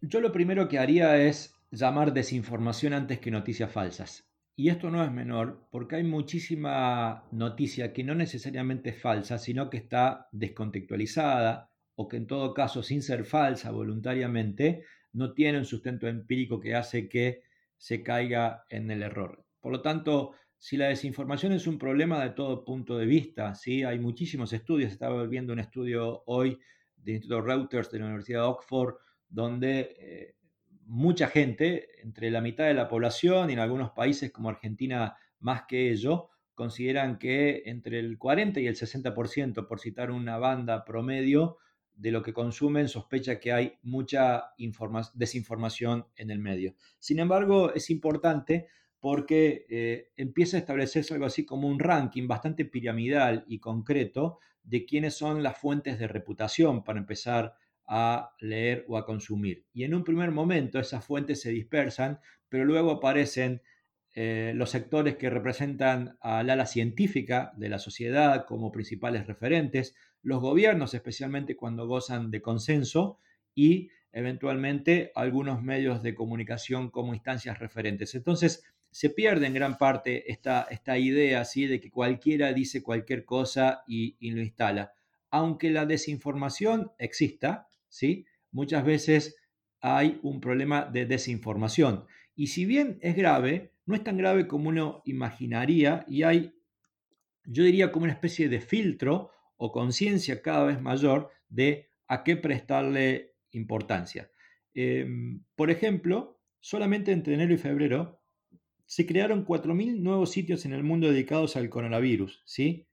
yo lo primero que haría es llamar desinformación antes que noticias falsas. Y esto no es menor porque hay muchísima noticia que no necesariamente es falsa, sino que está descontextualizada o que en todo caso, sin ser falsa voluntariamente, no tiene un sustento empírico que hace que se caiga en el error. Por lo tanto, si la desinformación es un problema de todo punto de vista, ¿sí? hay muchísimos estudios, estaba viendo un estudio hoy del Instituto Reuters de la Universidad de Oxford, donde eh, mucha gente, entre la mitad de la población y en algunos países como Argentina más que ello, consideran que entre el 40 y el 60%, por citar una banda promedio, de lo que consumen sospecha que hay mucha desinformación en el medio. Sin embargo, es importante porque eh, empieza a establecerse algo así como un ranking bastante piramidal y concreto de quiénes son las fuentes de reputación para empezar a leer o a consumir. Y en un primer momento esas fuentes se dispersan, pero luego aparecen eh, los sectores que representan al ala científica de la sociedad como principales referentes, los gobiernos especialmente cuando gozan de consenso y eventualmente algunos medios de comunicación como instancias referentes. Entonces, se pierde en gran parte esta, esta idea así de que cualquiera dice cualquier cosa y, lo instala. Aunque la desinformación exista, ¿sí? muchas veces hay un problema de desinformación. Y si bien es grave, no es tan grave como uno imaginaría y hay, yo diría, como una especie de filtro o conciencia cada vez mayor de a qué prestarle importancia. Em, por ejemplo, solamente entre enero y febrero se crearon 4.000 nuevos sitios en el mundo dedicados al coronavirus, ¿sí?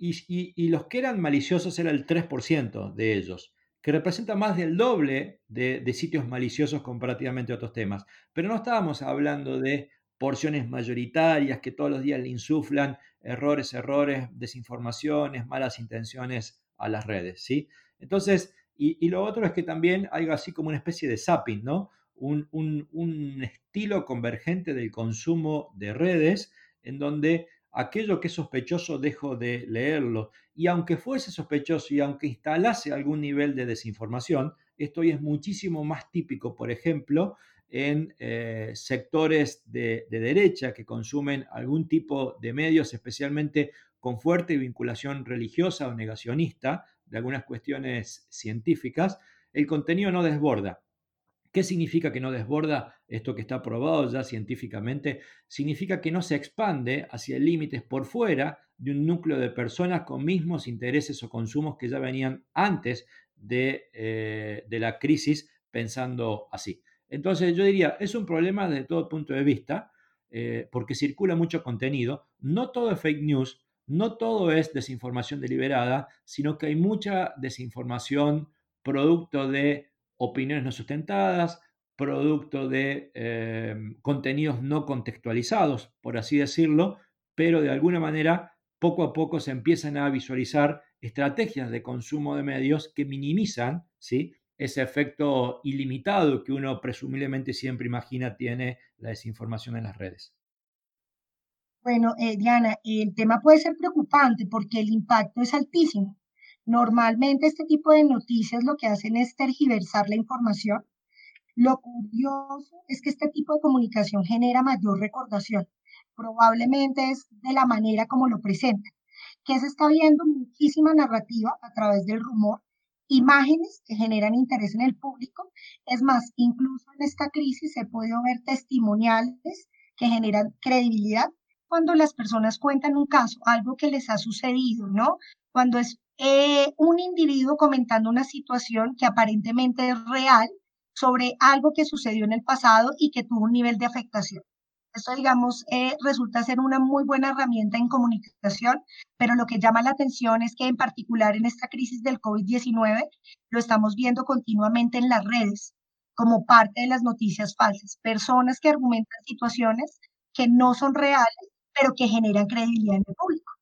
Y, los que eran maliciosos era el 3% de ellos, que representa más del doble de, de, sitios maliciosos comparativamente a otros temas. Pero no estábamos hablando de porciones mayoritarias que todos los días le insuflan errores, errores, desinformaciones, malas intenciones a las redes, ¿sí? Entonces, y, y lo otro es que también hay así como una especie de zapping, ¿no? un, estilo convergente del consumo de redes en donde aquello que es sospechoso dejo de leerlo. Y aunque fuese sospechoso y aunque instalase algún nivel de desinformación, esto hoy es muchísimo más típico, por ejemplo, en eh, sectores de, de, derecha que consumen algún tipo de medios, especialmente con fuerte vinculación religiosa o negacionista de algunas cuestiones científicas, el contenido no desborda. ¿Qué significa que no desborda esto que está probado ya científicamente? Significa que no se expande hacia límites por fuera de un núcleo de personas con mismos intereses o consumos que ya venían antes de, eh, la crisis pensando así. Entonces yo diría, es un problema desde todo punto de vista, eh, porque circula mucho contenido. No todo es fake news, no todo es desinformación deliberada, sino que hay mucha desinformación producto de opiniones no sustentadas, producto de em, contenidos no contextualizados, por así decirlo, pero de alguna manera poco a poco se empiezan a visualizar estrategias de consumo de medios que minimizan ¿sí? ese efecto ilimitado que uno presumiblemente siempre imagina tiene la desinformación en las redes. Bueno, eh, Diana, el tema puede ser preocupante porque el impacto es altísimo. Normalmente este tipo de noticias lo que hacen es tergiversar la información. Lo curioso es que este tipo de comunicación genera mayor recordación. Probablemente es de la manera como lo presentan, que se está viendo muchísima narrativa a través del rumor, imágenes que generan interés en el público. Es más, incluso en esta crisis se puede ver testimoniales que generan credibilidad cuando las personas cuentan un caso, algo que les ha sucedido, ¿no? Cuando es eh, un individuo comentando una situación que aparentemente es real sobre algo que sucedió en el pasado y que tuvo un nivel de afectación. Esto, digamos, eh, resulta ser una muy buena herramienta en comunicación, pero lo que llama la atención es que en particular en esta crisis del COVID-19 lo estamos viendo continuamente en las redes como parte de las noticias falsas. Personas que argumentan situaciones que no son reales, pero que generan credibilidad en el público.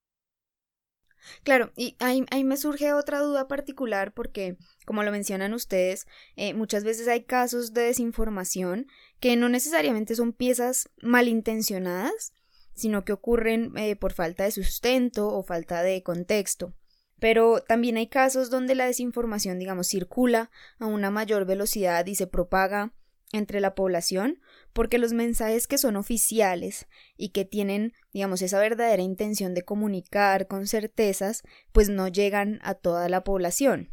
Claro, y ahí, me surge otra duda particular porque, como lo mencionan ustedes, eh, muchas veces hay casos de desinformación que no necesariamente son piezas malintencionadas, sino que ocurren eh, por falta de sustento o falta de contexto. Pero también hay casos donde la desinformación, digamos, circula a una mayor velocidad y se propaga entre la población porque los mensajes que son oficiales y que tienen, digamos, esa verdadera intención de comunicar con certezas, pues no llegan a toda la población.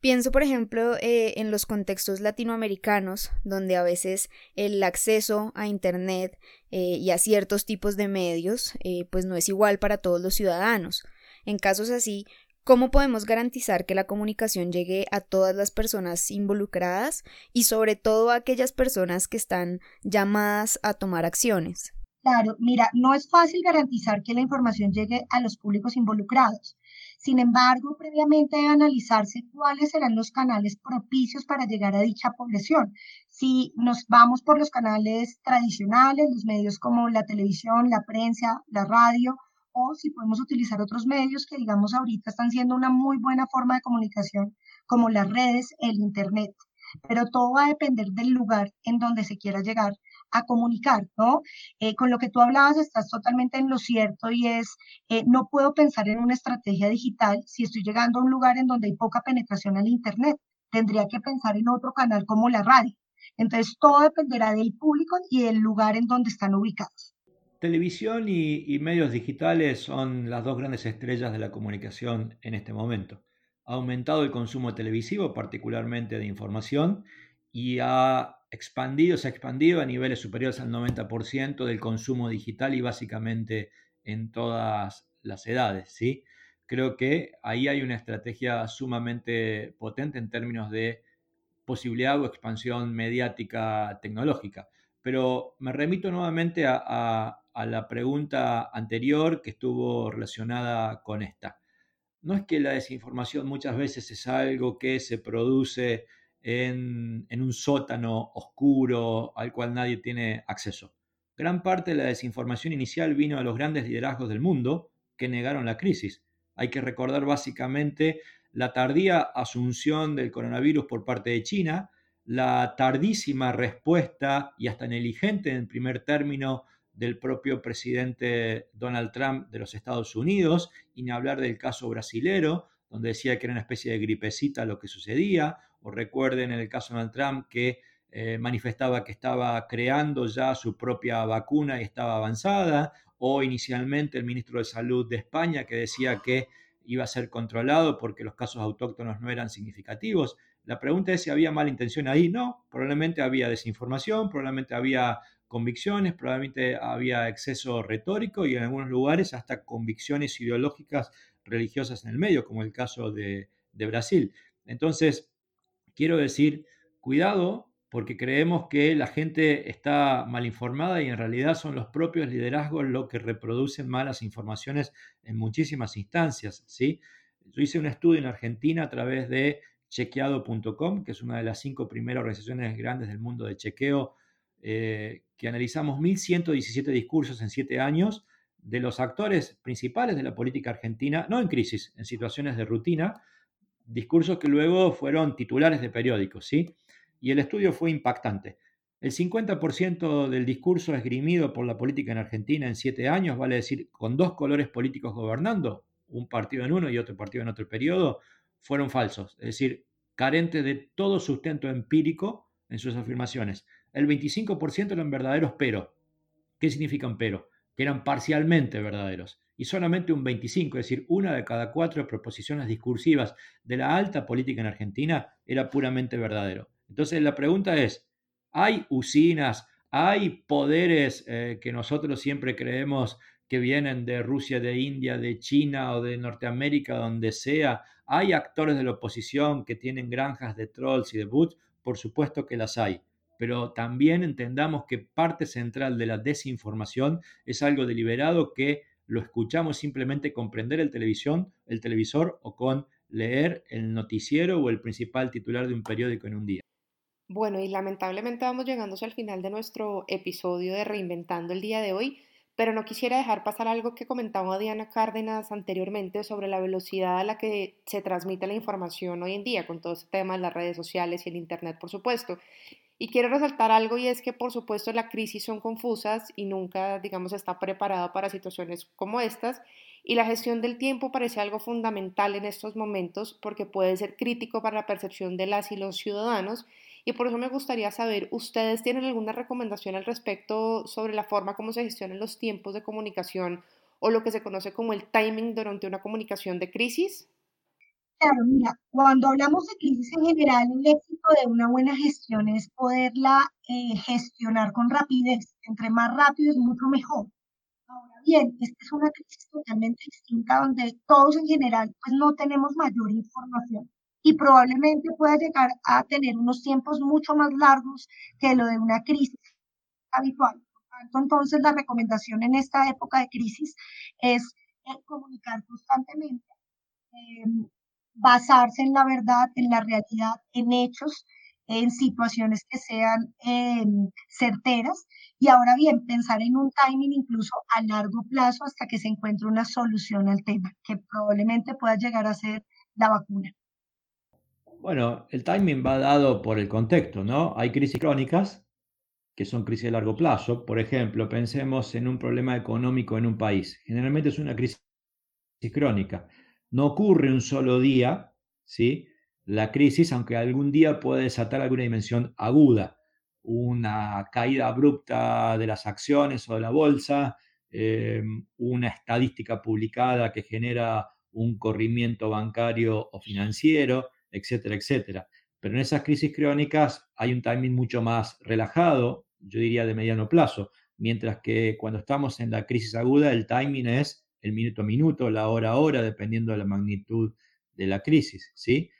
Pienso, por ejemplo, eh, en los contextos latinoamericanos, donde a veces el acceso a Internet eh, y a ciertos tipos de medios, eh, pues no es igual para todos los ciudadanos. En casos así, ¿Cómo podemos garantizar que la comunicación llegue a todas las personas involucradas y sobre todo a aquellas personas que están llamadas a tomar acciones? Claro, mira, no es fácil garantizar que la información llegue a los públicos involucrados. Sin embargo, previamente debe analizarse cuáles serán los canales propicios para llegar a dicha población. Si nos vamos por los canales tradicionales, los medios como la televisión, la prensa, la radio, o si podemos utilizar otros medios que digamos ahorita están siendo una muy buena forma de comunicación, como las redes, el Internet. Pero todo va a depender del lugar en donde se quiera llegar a comunicar, ¿no? Eh, con lo que tú hablabas estás totalmente en lo cierto y es, eh, no puedo pensar en una estrategia digital si estoy llegando a un lugar en donde hay poca penetración al Internet. Tendría que pensar en otro canal como la radio. Entonces, todo dependerá del público y del lugar en donde están ubicados. Televisión y, medios digitales son las dos grandes estrellas de la comunicación en este momento. Ha aumentado el consumo televisivo, particularmente de información, y ha expandido, se ha expandido a niveles superiores al 90% del consumo digital y básicamente en todas las edades. ¿sí? Creo que ahí hay una estrategia sumamente potente en términos de posibilidad o expansión mediática tecnológica. Pero me remito nuevamente a, la pregunta anterior que estuvo relacionada con esta. No es que la desinformación muchas veces es algo que se produce en, en, un sótano oscuro al cual nadie tiene acceso. Gran parte de la desinformación inicial vino de los grandes liderazgos del mundo que negaron la crisis. Hay que recordar básicamente la tardía asunción del coronavirus por parte de China, la tardísima respuesta y hasta negligente en primer término del propio presidente Donald Trump de los Estados Unidos, y ni hablar del caso brasilero, donde decía que era una especie de gripecita lo que sucedía, o recuerden en el caso de Donald Trump que eh, manifestaba que estaba creando ya su propia vacuna y estaba avanzada, o inicialmente el ministro de Salud de España que decía que iba a ser controlado porque los casos autóctonos no eran significativos. La pregunta es si había mala intención ahí. No, probablemente había desinformación, probablemente había convicciones, probablemente había exceso retórico y en algunos lugares hasta convicciones ideológicas religiosas en el medio, como el caso de, de Brasil. Entonces, quiero decir, cuidado porque creemos que la gente está mal informada y en realidad son los propios liderazgos los que reproducen malas informaciones en muchísimas instancias. ¿sí? Yo hice un estudio en Argentina a través de chequeado.com, que es una de las cinco primeras organizaciones grandes del mundo de chequeo, eh, que analizamos 1.117 discursos en siete años de los actores principales de la política argentina, no en crisis, en situaciones de rutina, discursos que luego fueron titulares de periódicos, ¿sí? y el estudio fue impactante. El 50% del discurso esgrimido por la política en Argentina en siete años, vale decir, con dos colores políticos gobernando, un partido en uno y otro partido en otro periodo, fueron falsos, es decir, carentes de todo sustento empírico en sus afirmaciones. El 25% eran verdaderos pero. ¿Qué significa un pero? Que eran parcialmente verdaderos. Y solamente un 25, es decir, una de cada cuatro proposiciones discursivas de la alta política en Argentina era puramente verdadero. Entonces la pregunta es, ¿hay usinas, hay poderes eh, que nosotros siempre creemos que vienen de Rusia, de India, de China o de Norteamérica, donde sea? ¿Hay actores de la oposición que tienen granjas de trolls y de boots? Por supuesto que las hay pero también entendamos que parte central de la desinformación es algo deliberado que lo escuchamos simplemente comprender el televisión, el televisor o con leer el noticiero o el principal titular de un periódico en un día. Bueno, y lamentablemente vamos llegando al final de nuestro episodio de Reinventando el día de hoy, pero no quisiera dejar pasar algo que comentaba Diana Cárdenas anteriormente sobre la velocidad a la que se transmite la información hoy en día, con todo este tema de las redes sociales y el Internet, por supuesto. Y quiero resaltar algo y es que, por supuesto, las crisis son confusas y nunca, digamos, está preparada para situaciones como estas. Y la gestión del tiempo parece algo fundamental en estos momentos porque puede ser crítico para la percepción de las y los ciudadanos y por eso me gustaría saber, ¿ustedes tienen alguna recomendación al respecto sobre la forma como se gestionan los tiempos de comunicación o lo que se conoce como el timing durante una comunicación de crisis? Claro, mira, cuando hablamos de crisis en general, el éxito de una buena gestión es poderla eh, gestionar con rapidez. Entre más rápido es mucho mejor. Ahora bien, esta es una crisis totalmente distinta donde todos en general pues no tenemos mayor información y probablemente pueda llegar a tener unos tiempos mucho más largos que lo de una crisis habitual. tanto, entonces la recomendación en esta época de crisis es eh, comunicar constantemente, em, basarse en la verdad, en la realidad, en hechos, en situaciones que sean em, certeras y ahora bien, pensar en un timing incluso a largo plazo hasta que se encuentre una solución al tema, que probablemente pueda llegar a ser la vacuna. Bueno, el timing va dado por el contexto, ¿no? Hay crisis crónicas que son crisis de largo plazo. Por ejemplo, pensemos en un problema económico en un país. Generalmente es una crisis crónica. No ocurre un solo día, ¿sí? La crisis, aunque algún día puede desatar alguna dimensión aguda, una caída abrupta de las acciones o de la bolsa, em, una estadística publicada que genera un corrimiento bancario o financiero, etcétera, etcétera. Pero en esas crisis crónicas hay un timing mucho más relajado, yo diría de mediano plazo, mientras que cuando estamos en la crisis aguda el timing es el minuto a minuto, la hora a hora, dependiendo de la magnitud de la crisis, ¿sí?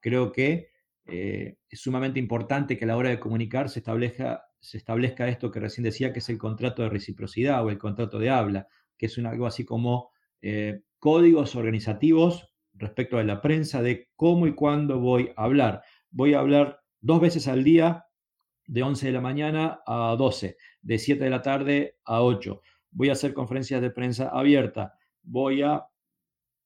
Creo que eh, es sumamente importante que a la hora de comunicar se establezca, esto que recién decía, que es el contrato de reciprocidad o el contrato de habla, que es algo así como eh, códigos organizativos respecto a la prensa de cómo y cuándo voy a hablar. Voy a hablar dos veces al día, de 11 de la mañana a 12, de 7 de la tarde a 8. Voy a hacer conferencias de prensa abierta. Voy a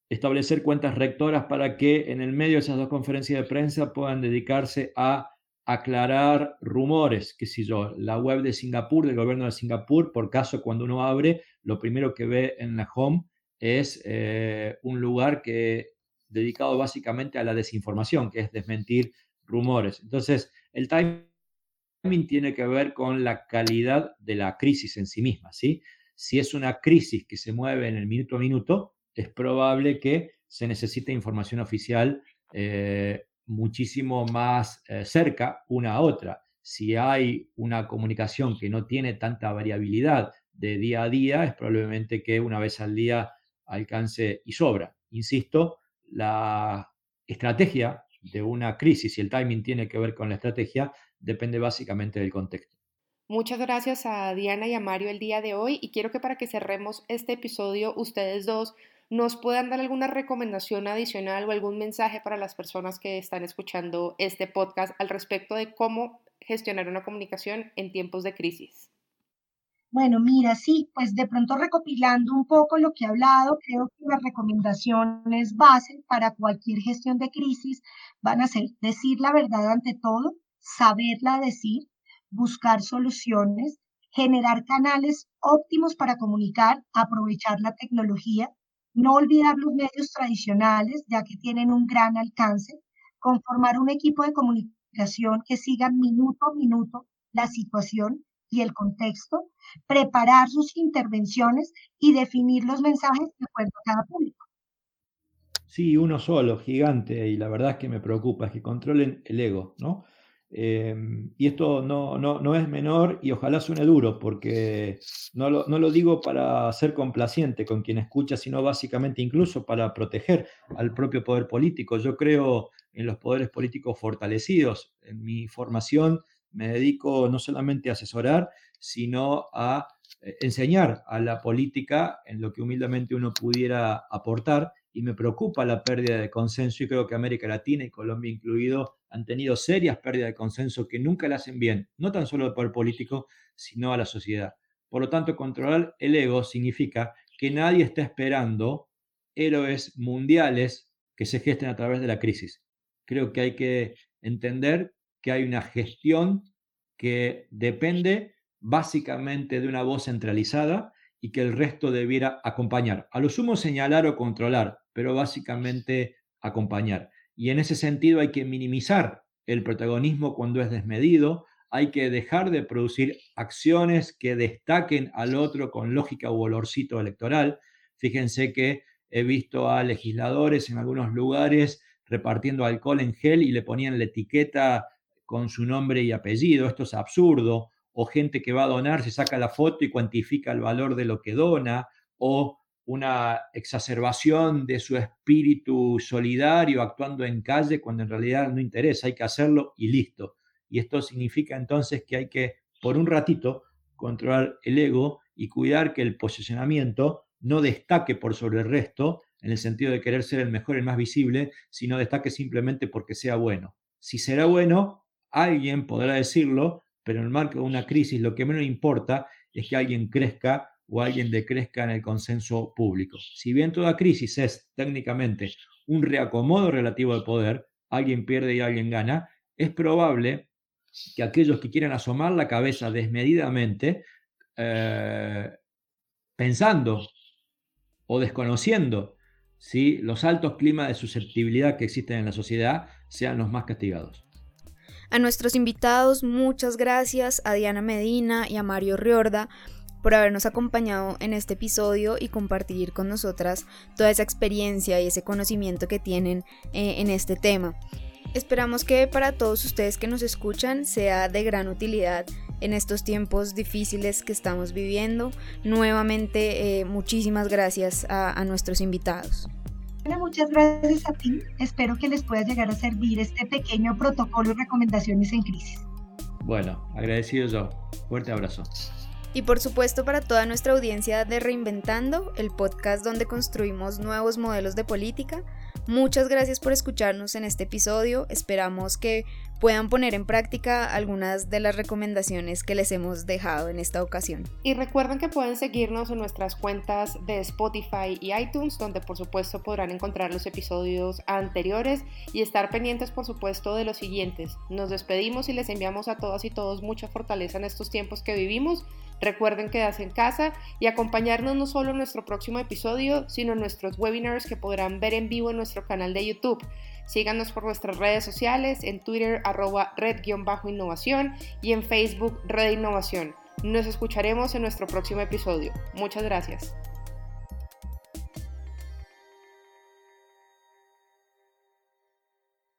establecer cuentas rectoras para que en el medio de esas dos conferencias de prensa puedan dedicarse a aclarar rumores, que si yo, la web de Singapur, del gobierno de Singapur, por caso cuando uno abre, lo primero que ve en la home es eh, un lugar que dedicado básicamente a la desinformación, que es desmentir rumores. Entonces, el timing tiene que ver con la calidad de la crisis en sí misma, ¿sí? Si es una crisis que se mueve en el minuto a minuto, es probable que se necesite información oficial eh, muchísimo más eh, cerca una a otra. Si hay una comunicación que no tiene tanta variabilidad de día a día, es probablemente que una vez al día alcance y sobra. Insisto, la estrategia de una crisis y el timing tiene que ver con la estrategia, depende básicamente del contexto. Muchas gracias a Diana y a Mario el día de hoy y quiero que para que cerremos este episodio ustedes dos nos puedan dar alguna recomendación adicional o algún mensaje para las personas que están escuchando este podcast al respecto de cómo gestionar una comunicación en tiempos de crisis. Bueno, mira, sí, pues de pronto recopilando un poco lo que he hablado, creo que las recomendaciones base para cualquier gestión de crisis van a ser decir la verdad ante todo, saberla decir, buscar soluciones, generar canales óptimos para comunicar, aprovechar la tecnología, no olvidar los medios tradicionales, ya que tienen un gran alcance, conformar un equipo de comunicación que siga minuto a minuto la situación y el contexto, preparar sus intervenciones y definir los mensajes de acuerdo a cada público. Sí, uno solo, gigante, y la verdad es que me preocupa, es que controlen el ego, ¿no? Em, y esto no, no, no, es menor y ojalá suene duro, porque no lo, no lo, digo para ser complaciente con quien escucha, sino básicamente incluso para proteger al propio poder político. Yo creo en los poderes políticos fortalecidos. En mi formación me dedico no solamente a asesorar, sino a eh, enseñar a la política en lo que humildemente uno pudiera aportar y me preocupa la pérdida de consenso y creo que América Latina y Colombia incluido han tenido serias pérdidas de consenso que nunca le hacen bien, no tan solo al poder político, sino a la sociedad. Por lo tanto, controlar el ego significa que nadie está esperando héroes mundiales que se gesten a través de la crisis. Creo que hay que entender que hay una gestión que depende básicamente de una voz centralizada y que el resto debiera acompañar. A lo sumo señalar o controlar, pero básicamente acompañar. Y en ese sentido hay que minimizar el protagonismo cuando es desmedido, hay que dejar de producir acciones que destaquen al otro con lógica u olorcito electoral. Fíjense que he visto a legisladores en algunos lugares repartiendo alcohol en gel y le ponían la etiqueta con su nombre y apellido. Esto es absurdo. O gente que va a donar se saca la foto y cuantifica el valor de lo que dona. O una exacerbación de su espíritu solidario actuando en calle cuando en realidad no interesa, hay que hacerlo y listo. Y esto significa entonces que hay que, por un ratito, controlar el ego y cuidar que el posicionamiento no destaque por sobre el resto, en el sentido de querer ser el mejor, el más visible, sino destaque simplemente porque sea bueno. Si será bueno, alguien podrá decirlo, pero en el marco de una crisis lo que menos importa es que alguien crezca o alguien decrezca en el consenso público. Si bien toda crisis es técnicamente un reacomodo relativo de poder, alguien pierde y alguien gana, es probable que aquellos que quieran asomar la cabeza desmedidamente, eh, pensando o desconociendo si los altos climas de susceptibilidad que existen en la sociedad, sean los más castigados. A nuestros invitados, muchas gracias a Diana Medina y a Mario Riorda por habernos acompañado en este episodio y compartir con nosotras toda esa experiencia y ese conocimiento que tienen eh, en este tema. Esperamos que para todos ustedes que nos escuchan sea de gran utilidad en estos tiempos difíciles que estamos viviendo. Nuevamente, eh, muchísimas gracias a, nuestros invitados. muchas gracias a ti. Espero que les pueda llegar a servir este pequeño protocolo y recomendaciones en crisis. Bueno, agradecido yo. Fuerte abrazo. Y por supuesto para toda nuestra audiencia de Reinventando, el podcast donde construimos nuevos modelos de política. Muchas gracias por escucharnos en este episodio. Esperamos que puedan poner en práctica algunas de las recomendaciones que les hemos dejado en esta ocasión. Y recuerden que pueden seguirnos en nuestras cuentas de Spotify y iTunes, donde por supuesto podrán encontrar los episodios anteriores y estar pendientes por supuesto de los siguientes. Nos despedimos y les enviamos a todas y todos mucha fortaleza en estos tiempos que vivimos. Recuerden quedarse en casa y acompañarnos no solo en nuestro próximo episodio, sino en nuestros webinars que podrán ver en vivo en nuestro canal de YouTube. Síganos por nuestras redes sociales, en Twitter arroba red-innovación y en Facebook Red Innovación. Nos escucharemos en nuestro próximo episodio. Muchas gracias.